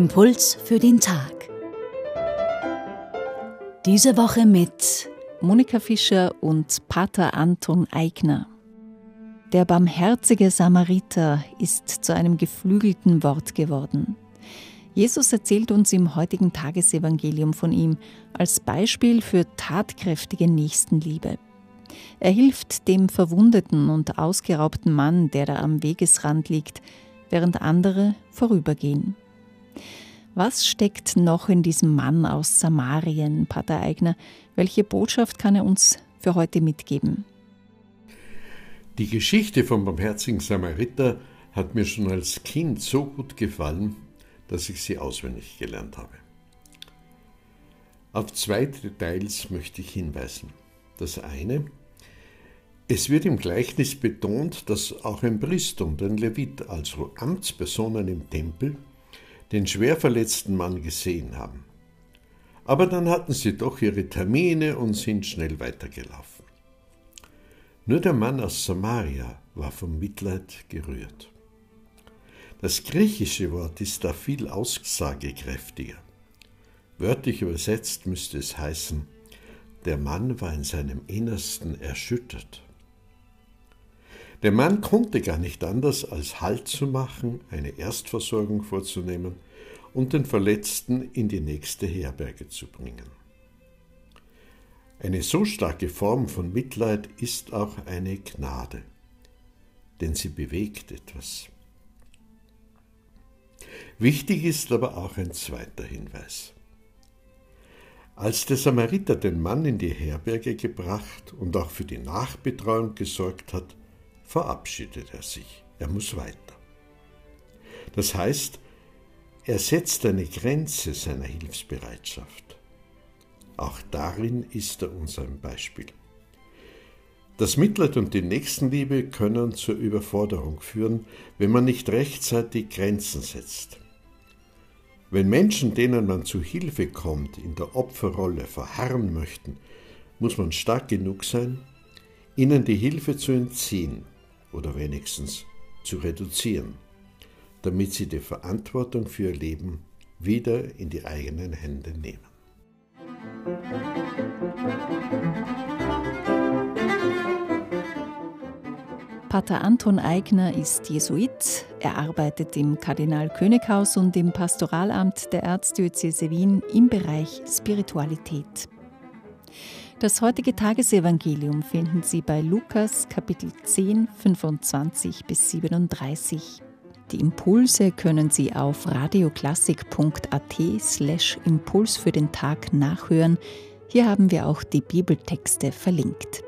Impuls für den Tag. Diese Woche mit Monika Fischer und Pater Anton Eigner. Der barmherzige Samariter ist zu einem geflügelten Wort geworden. Jesus erzählt uns im heutigen Tagesevangelium von ihm als Beispiel für tatkräftige Nächstenliebe. Er hilft dem verwundeten und ausgeraubten Mann, der da am Wegesrand liegt, während andere vorübergehen. Was steckt noch in diesem Mann aus Samarien, Pater Eigner? Welche Botschaft kann er uns für heute mitgeben? Die Geschichte vom barmherzigen Samariter hat mir schon als Kind so gut gefallen, dass ich sie auswendig gelernt habe. Auf zwei Details möchte ich hinweisen. Das eine, es wird im Gleichnis betont, dass auch ein Priester und ein Levit, also Amtspersonen im Tempel, den schwer verletzten Mann gesehen haben. Aber dann hatten sie doch ihre Termine und sind schnell weitergelaufen. Nur der Mann aus Samaria war vom Mitleid gerührt. Das griechische Wort ist da viel aussagekräftiger. Wörtlich übersetzt müsste es heißen, der Mann war in seinem Innersten erschüttert. Der Mann konnte gar nicht anders, als Halt zu machen, eine Erstversorgung vorzunehmen und den Verletzten in die nächste Herberge zu bringen. Eine so starke Form von Mitleid ist auch eine Gnade, denn sie bewegt etwas. Wichtig ist aber auch ein zweiter Hinweis. Als der Samariter den Mann in die Herberge gebracht und auch für die Nachbetreuung gesorgt hat, verabschiedet er sich. Er muss weiter. Das heißt, er setzt eine Grenze seiner Hilfsbereitschaft. Auch darin ist er uns ein Beispiel. Das Mitleid und die Nächstenliebe können zur Überforderung führen, wenn man nicht rechtzeitig Grenzen setzt. Wenn Menschen, denen man zu Hilfe kommt, in der Opferrolle verharren möchten, muss man stark genug sein, ihnen die Hilfe zu entziehen oder wenigstens zu reduzieren, damit sie die Verantwortung für ihr Leben wieder in die eigenen Hände nehmen. Pater Anton Eigner ist Jesuit. Er arbeitet im Kardinal-König-Haus und im Pastoralamt der Erzdiözese Wien im Bereich Spiritualität. Das heutige Tagesevangelium finden Sie bei Lukas Kapitel 10, 25 bis 37. Die Impulse können Sie auf radioklassik.at slash Impuls für den Tag nachhören. Hier haben wir auch die Bibeltexte verlinkt.